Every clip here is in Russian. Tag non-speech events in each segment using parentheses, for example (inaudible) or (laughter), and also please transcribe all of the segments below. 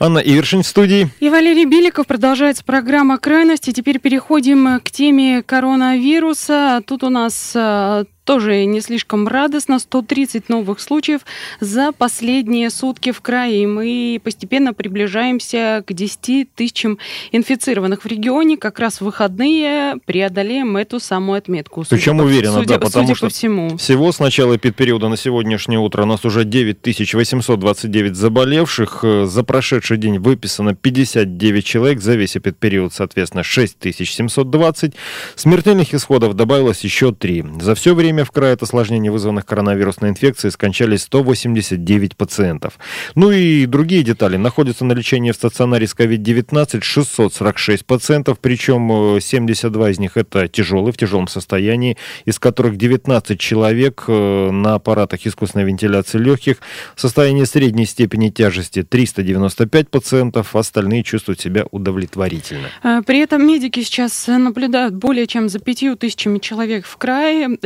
Анна Ивершин в студии. И Валерий Беликов. Продолжается программа «Крайности». Теперь переходим к теме коронавируса. Тут у нас э, тоже не слишком радостно. 130 новых случаев за последние сутки в крае. И мы постепенно приближаемся к 10 тысячам инфицированных в регионе. Как раз в выходные преодолеем эту самую отметку. Причем уверенно, судя, да, потому судя что по всему. всего с начала эпидпериода на сегодняшнее утро у нас уже 9829 заболевших. Э, За прошедший день выписано 59 человек. За весь эпидпериод, соответственно, 6720. Смертельных исходов добавилось еще 3. За все время в крае от осложнений, вызванных коронавирусной инфекцией, скончались 189 пациентов. Ну и другие детали. Находятся на лечении в стационаре с COVID-19 646 пациентов, причем э, 72 из них это тяжелые, в тяжелом состоянии, из которых 19 человек э, на аппаратах искусственной вентиляции легких в состоянии средней степени тяжести 395 пациентов, остальные чувствуют себя удовлетворительно. Э, При этом медики сейчас наблюдают более чем за пятью тысячами человек в крае.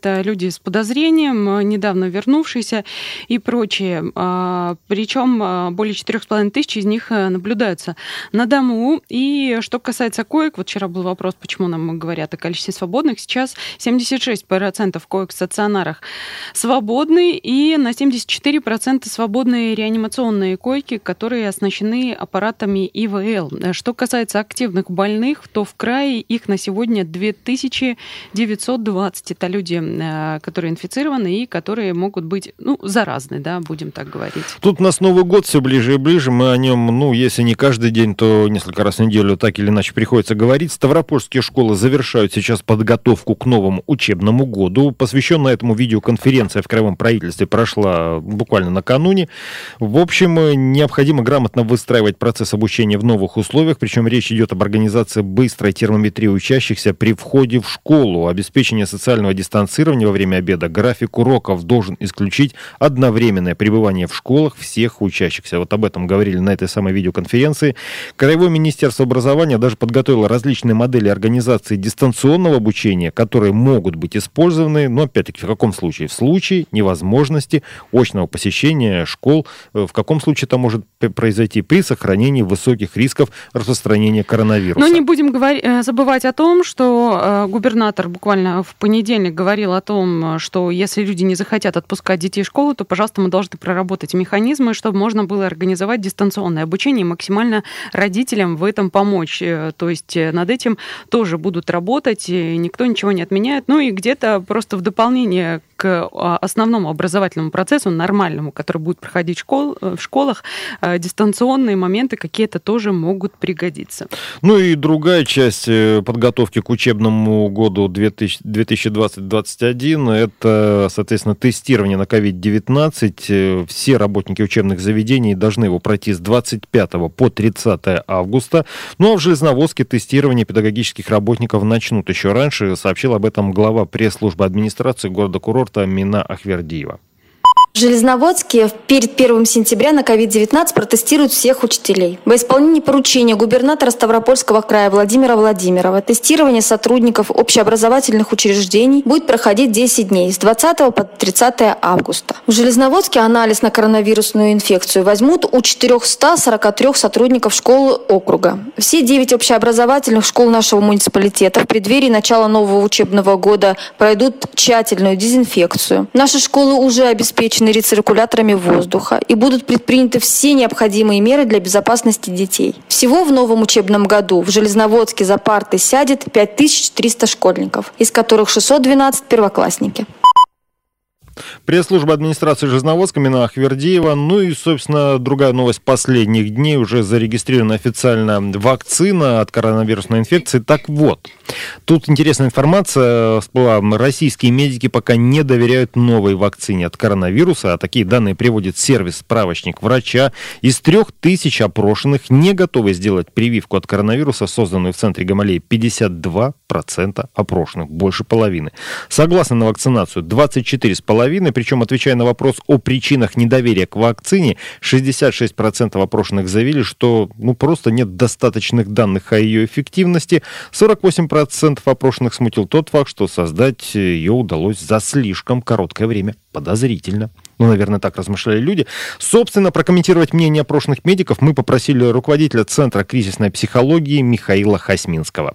Это люди с подозрением, э, недавно вернувшиеся и прочие. А, Причем э, более четырех с половиной тысяч из них э, наблюдаются на дому. И что касается коек, вот вчера был вопрос, почему нам говорят о количестве свободных. Сейчас 76% коек в стационарах свободны, и на 74% свободные реанимационные койки, которые оснащены аппаратами ИВЛ. Что касается активных больных, то в крае их на сегодня 2920. Это люди, которые инфицированы и которые могут быть, ну, заразны, да, будем так говорить. Тут у нас Новый год все ближе и ближе. Мы о нем, ну, если не каждый день, то несколько раз в неделю так или иначе приходится говорить. Ставропольские школы завершают сейчас подготовку к новому учебному году. Посвященная этому видеоконференция в Краевом правительстве прошла буквально накануне. В общем, э, необходимо грамотно выстраивать процесс обучения в новых условиях. Причем речь идет об организации быстрой термометрии учащихся при входе в школу. Обеспечение социального дистанцирования во время обеда. График уроков должен исключить одновременное пребывание в школах всех учащихся. Вот об этом говорили на этой самой видеоконференции. Краевое министерство образования даже подготовило различные модели организации дистанционного обучения, которые могут быть использованы, но опять-таки в каком случае? В случае невозможности очного посещения школ. Э, В каком случае это может произойти? При сохранении высоких рисков распространения коронавируса. Но не будем говори- э, забывать о том, что э, губернатор буквально в понедельник говорил о том, э, что если люди не захотят отпускать детей в школу, то, пожалуйста, мы должны проработать механизмы, чтобы можно было организовать дистанционное обучение и максимально родителям в этом помочь. Э, То есть э, над этим тоже будут работать, и никто ничего не отменяет. Ну и где-то просто в дополнение к а, основному образовательному процессу, нормальному, который будет проходить школ, э, в школах, э, дистанционные моменты какие-то тоже могут пригодиться. Ну и другая часть э, подготовки к учебному году 2020-2021 это, соответственно, тестирование на COVID-19. Э, Все работники учебных заведений должны его пройти с 25 по 30 августа. Ну а в Железноводске тестирование педагогических работников начнут еще раньше, сообщил об этом глава пресс-службы администрации города-курорта Мина Ахвердиева. В перед 1 сентября на COVID-19 протестируют всех учителей. Во исполнении поручения губернатора Ставропольского края Владимира Владимирова тестирование сотрудников общеобразовательных учреждений будет проходить 10 дней с 20 по 30 августа. В Железноводске анализ на коронавирусную инфекцию возьмут у 443 сотрудников школы округа. Все 9 общеобразовательных школ нашего муниципалитета в преддверии начала нового учебного года пройдут тщательную дезинфекцию. Наши школы уже обеспечены рециркуляторами воздуха и будут предприняты все необходимые меры для безопасности детей. Всего в новом учебном году в Железноводске за парты сядет 5300 школьников, из которых 612 первоклассники. Пресс-служба администрации Железноводска Мина Ахвердиева. Ну и, собственно, другая новость последних дней. Уже зарегистрирована официально вакцина от коронавирусной инфекции. Так вот, тут интересная информация всплыла. Российские медики пока не доверяют новой вакцине от коронавируса. А такие данные приводит сервис «Справочник врача». Из трех тысяч опрошенных не готовы сделать прививку от коронавируса, созданную в центре Гамалеи, 52% опрошенных, больше половины. Согласно на вакцинацию, 24,5%, причем, отвечая на вопрос о причинах недоверия к вакцине, 66% опрошенных заявили, что ну, просто нет достаточных данных о ее эффективности. 48% опрошенных смутил тот факт, что создать ее удалось за слишком короткое время. Подозрительно. Ну, наверное, так размышляли люди. Собственно, прокомментировать мнение опрошенных медиков мы попросили руководителя Центра кризисной психологии Михаила Хасминского.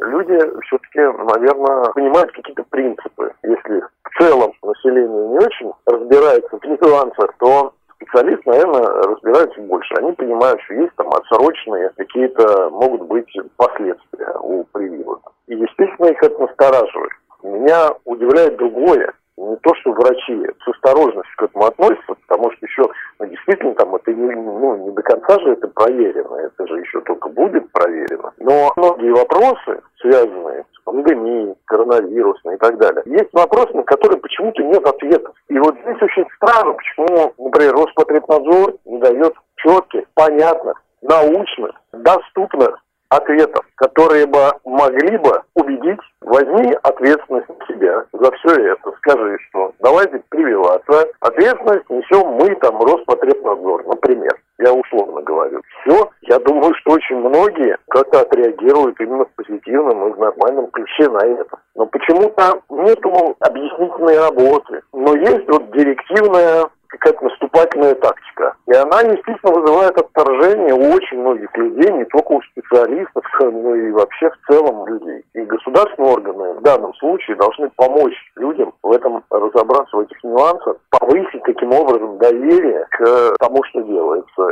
Люди все-таки, наверное, понимают какие-то принципы. Если целом население не очень разбирается в нюансах, то специалист, наверное, разбирается больше. Они понимают, что есть там отсроченные какие-то могут быть последствия у прививок. И, естественно, их это настораживает. Меня удивляет другое не то, что врачи с осторожностью к этому относятся, потому что еще, ну, действительно, там это не, ну, не до конца же это проверено, это же еще только будет проверено. Но многие вопросы, связанные с пандемией, коронавирусной и так далее, есть вопросы, на которые почему-то нет ответов. И вот здесь очень странно, почему, например, Роспотребнадзор не дает четких, понятных, научных, доступных ответов, которые бы могли бы убедить, возьми ответственность на себя за все это. Скажи, что давайте прививаться. Ответственность несем мы, там, Роспотребнадзор, например. Я условно говорю. Все. Я думаю, что очень многие как-то отреагируют именно в позитивном и в нормальном ключе на это. Но почему-то нету объяснительной работы. Но есть вот директивная какая-то наступательная тактика. И она, естественно, вызывает отторжение у очень многих людей, не только у специалистов, (laughs) но и вообще в целом людей. И государственные органы в данном случае должны помочь людям в этом разобраться, в этих нюансах, повысить таким образом доверие к тому, что делается.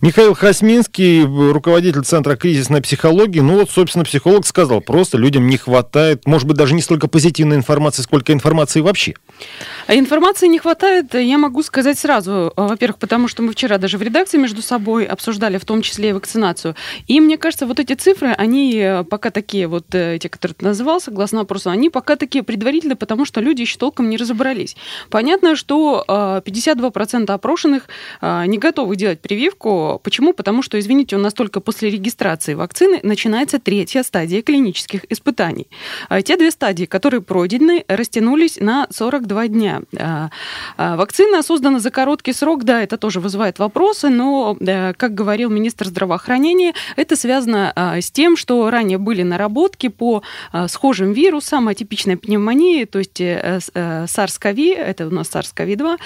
Михаил Хасминский, руководитель Центра кризисной психологии. Ну вот, собственно, психолог сказал, просто людям не хватает, может быть, даже не столько позитивной информации, сколько информации вообще. А информации не хватает, я могу сказать сразу. Во-первых, потому что мы вчера даже в редакции между собой обсуждали, в том числе и вакцинацию. И мне кажется, вот эти цифры, они э, пока такие, вот э, те, которые ты называл, согласно опросу, они пока такие предварительные, потому что люди еще толком не разобрались. Понятно, что 52% э, опрошенных не готовы делать прививку. Почему? Потому что, извините, у нас только после регистрации вакцины начинается третья стадия клинических испытаний. А те две стадии, которые пройдены, растянулись на 42 дня. А, а, вакцина создана за короткий срок, да, это тоже вызывает вопросы, но, как говорил министр здравоохранения, это связано с тем, что ранее были наработки по схожим вирусам, атипичной пневмонии, то есть э, э, SARS-CoV, это у нас SARS-CoV-2,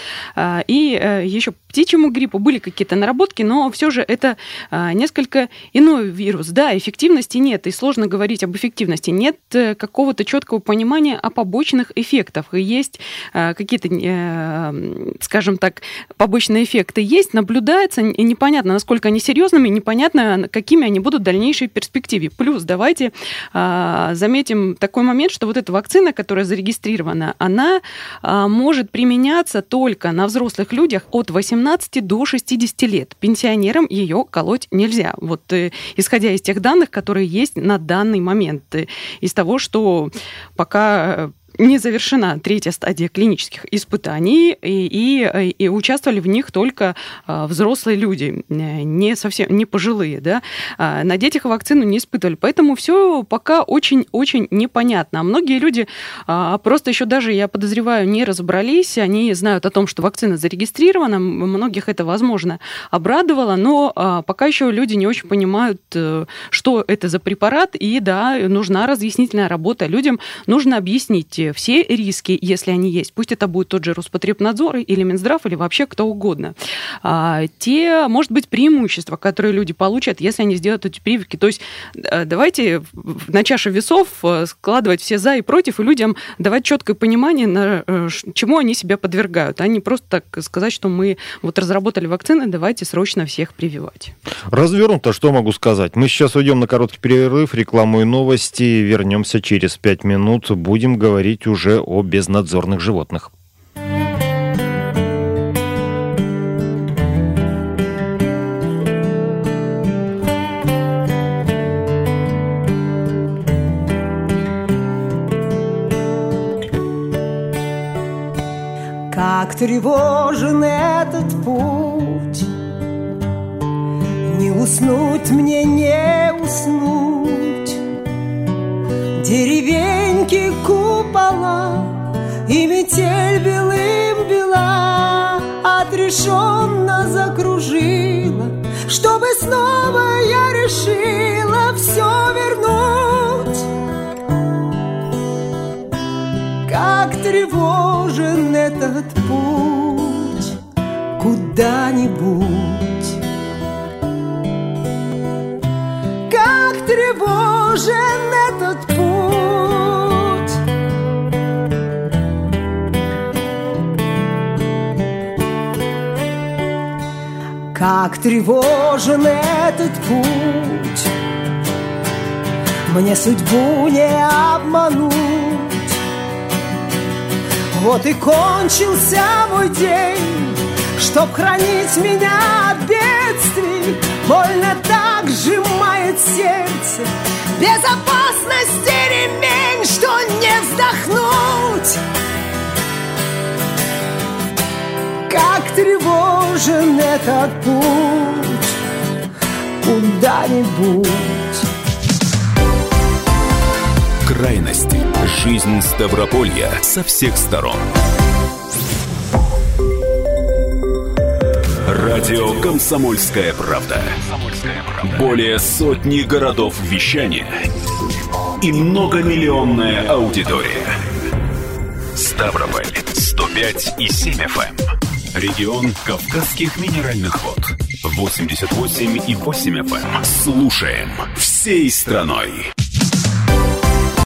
и э, еще птичьему гриппу были какие-то наработки, но все же это несколько иной вирус. Да, эффективности нет, и сложно говорить об эффективности. Нет какого-то четкого понимания о побочных эффектах. И есть какие-то, э, скажем так, побочные эффекты есть, наблюдается, и непонятно, насколько они серьезными, непонятно, какими они будут в дальнейшей перспективе. Плюс давайте а, заметим такой момент, что вот эта вакцина, которая зарегистрирована, она а, может применяться только на взрослых людях от 18 до 60 лет. Пенсионерам ее колоть нельзя. Вот э, исходя из тех данных, которые есть на данный момент, э, из того, что пока не завершена третья стадия клинических испытаний, и, и, и участвовали в них только а, взрослые люди, не совсем не пожилые, да. А, на детях вакцину не испытывали, поэтому все пока очень-очень непонятно. А многие люди а, просто еще даже, я подозреваю, не разобрались, они знают о том, что вакцина зарегистрирована, многих это, возможно, обрадовало, но пока еще люди не очень понимают, э, что это за препарат, и да, нужна разъяснительная работа. Людям нужно объяснить, все риски, если они есть, пусть это будет тот же Роспотребнадзор или Минздрав, или вообще кто угодно, а, те, может быть, преимущества, которые люди получат, если они сделают эти прививки. То есть э, давайте на чаше весов э, складывать все за и против, и людям давать четкое понимание, на э, чему они себя подвергают, а не просто так сказать, что мы вот разработали вакцины, давайте срочно всех прививать. Развернуто, что могу сказать? Мы сейчас уйдем на короткий перерыв, рекламу и новости, вернемся через пять минут, будем говорить говорить уже о безнадзорных животных. Как тревожен этот путь Не уснуть мне, не уснуть метель белым бела Отрешенно закружила Чтобы снова я решила Все вернуть. Как тревожен этот путь Куда-нибудь Как тревожен этот путь. Мне судьбу не обмануть. Вот и кончился мой день Чтоб хранить меня от бедствий. Больно так сжимает сердце. Безопасности ремень, что не вздохнуть. Как тревожен этот путь Куда-нибудь Крайности. Жизнь Ставрополья со всех сторон. Радио «Комсомольская правда». Более сотни городов вещания и многомиллионная аудитория. Ставрополь 105 и 7 FM. Регион Кавказских минеральных вод. 88 и 8 FM. Слушаем всей страной.